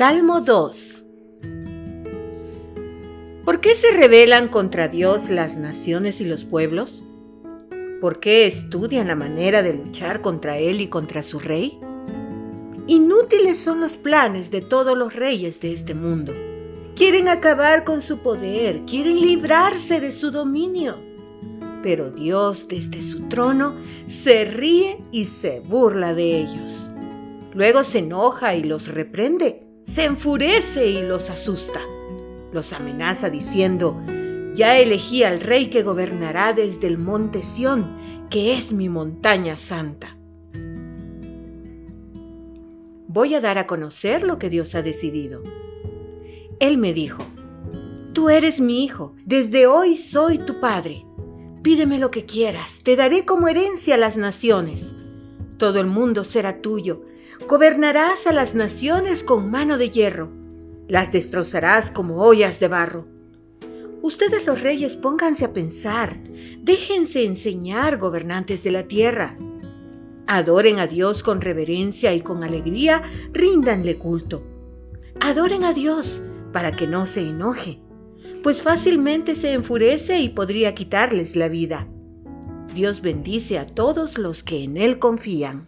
Salmo 2 ¿Por qué se rebelan contra Dios las naciones y los pueblos? ¿Por qué estudian la manera de luchar contra Él y contra su rey? Inútiles son los planes de todos los reyes de este mundo. Quieren acabar con su poder, quieren librarse de su dominio. Pero Dios desde su trono se ríe y se burla de ellos. Luego se enoja y los reprende se enfurece y los asusta. Los amenaza diciendo, ya elegí al rey que gobernará desde el monte Sión, que es mi montaña santa. Voy a dar a conocer lo que Dios ha decidido. Él me dijo, tú eres mi hijo, desde hoy soy tu padre. Pídeme lo que quieras, te daré como herencia las naciones. Todo el mundo será tuyo Gobernarás a las naciones con mano de hierro, las destrozarás como ollas de barro. Ustedes los reyes pónganse a pensar, déjense enseñar, gobernantes de la tierra. Adoren a Dios con reverencia y con alegría, ríndanle culto. Adoren a Dios para que no se enoje, pues fácilmente se enfurece y podría quitarles la vida. Dios bendice a todos los que en Él confían.